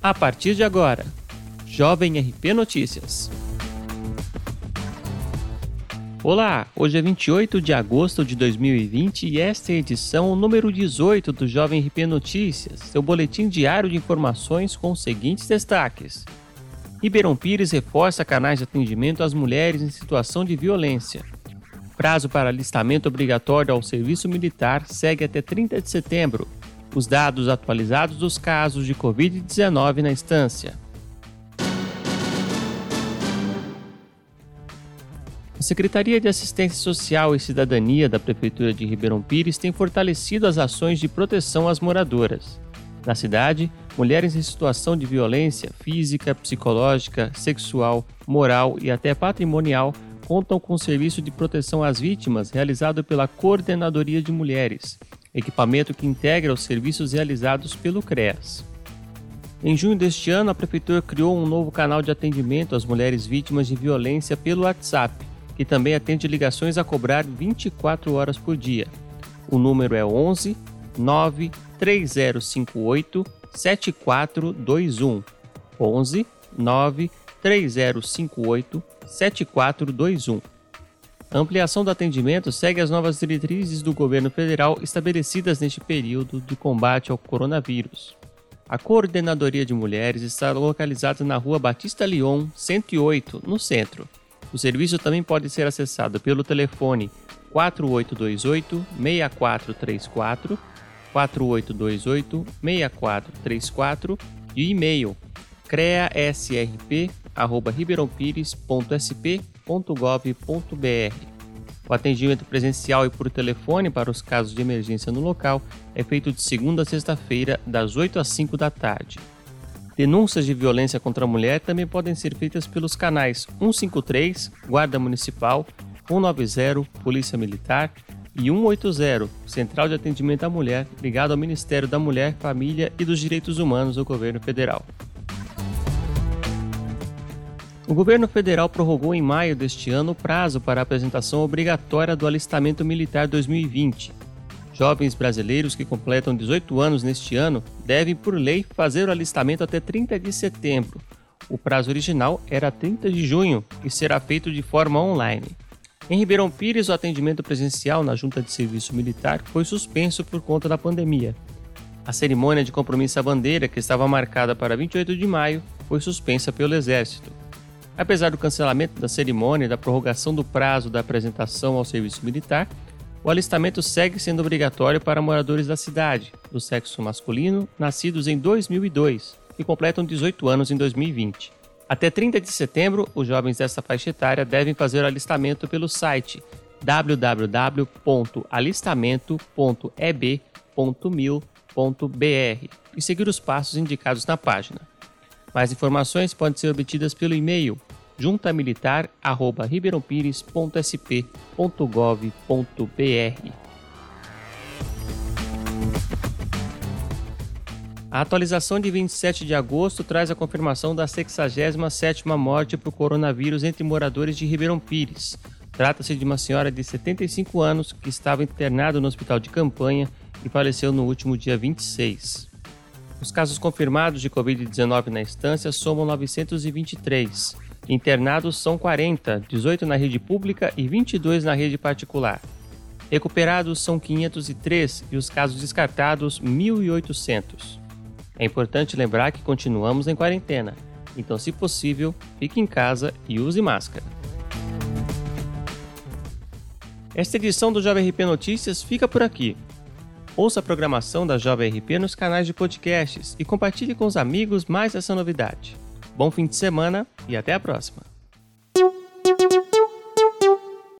A partir de agora, Jovem RP Notícias. Olá, hoje é 28 de agosto de 2020 e esta é a edição número 18 do Jovem RP Notícias, seu boletim diário de informações com os seguintes destaques. Ribeirão Pires reforça canais de atendimento às mulheres em situação de violência. Prazo para alistamento obrigatório ao serviço militar segue até 30 de setembro. Os dados atualizados dos casos de Covid-19 na instância. A Secretaria de Assistência Social e Cidadania da Prefeitura de Ribeirão Pires tem fortalecido as ações de proteção às moradoras. Na cidade, mulheres em situação de violência física, psicológica, sexual, moral e até patrimonial contam com o serviço de proteção às vítimas realizado pela Coordenadoria de Mulheres, equipamento que integra os serviços realizados pelo CREAS. Em junho deste ano, a Prefeitura criou um novo canal de atendimento às mulheres vítimas de violência pelo WhatsApp que também atende ligações a cobrar 24 horas por dia. O número é 11 9 3058 7421. 11 9 3058 7421. A ampliação do atendimento segue as novas diretrizes do governo federal estabelecidas neste período de combate ao coronavírus. A Coordenadoria de Mulheres está localizada na rua Batista Lyon, 108, no centro. O serviço também pode ser acessado pelo telefone 4828 6434, 4828 6434 e e-mail creasrp@ribeirãopires.sp.gov.br. O atendimento presencial e por telefone para os casos de emergência no local é feito de segunda a sexta-feira, das 8 às 5 da tarde. Denúncias de violência contra a mulher também podem ser feitas pelos canais 153, Guarda Municipal, 190, Polícia Militar e 180, Central de Atendimento à Mulher, ligado ao Ministério da Mulher, Família e dos Direitos Humanos do Governo Federal. O governo federal prorrogou em maio deste ano o prazo para a apresentação obrigatória do alistamento militar 2020, Jovens brasileiros que completam 18 anos neste ano devem, por lei, fazer o alistamento até 30 de setembro. O prazo original era 30 de junho e será feito de forma online. Em Ribeirão Pires, o atendimento presencial na Junta de Serviço Militar foi suspenso por conta da pandemia. A cerimônia de compromisso à bandeira, que estava marcada para 28 de maio, foi suspensa pelo Exército. Apesar do cancelamento da cerimônia e da prorrogação do prazo da apresentação ao serviço militar, o alistamento segue sendo obrigatório para moradores da cidade, do sexo masculino, nascidos em 2002 e completam 18 anos em 2020. Até 30 de setembro, os jovens dessa faixa etária devem fazer o alistamento pelo site www.alistamento.eb.mil.br e seguir os passos indicados na página. Mais informações podem ser obtidas pelo e-mail juntamilitar@ribeirãopires.sp.gov.br. A atualização de 27 de agosto traz a confirmação da 67ª morte por coronavírus entre moradores de Ribeirão Pires. Trata-se de uma senhora de 75 anos que estava internada no hospital de campanha e faleceu no último dia 26. Os casos confirmados de Covid-19 na instância somam 923. Internados são 40, 18 na rede pública e 22 na rede particular. Recuperados são 503 e os casos descartados 1.800. É importante lembrar que continuamos em quarentena, então, se possível, fique em casa e use máscara. Esta edição do Jovem RP Notícias fica por aqui. Ouça a programação da Jovem RP nos canais de podcasts e compartilhe com os amigos mais essa novidade. Bom fim de semana e até a próxima!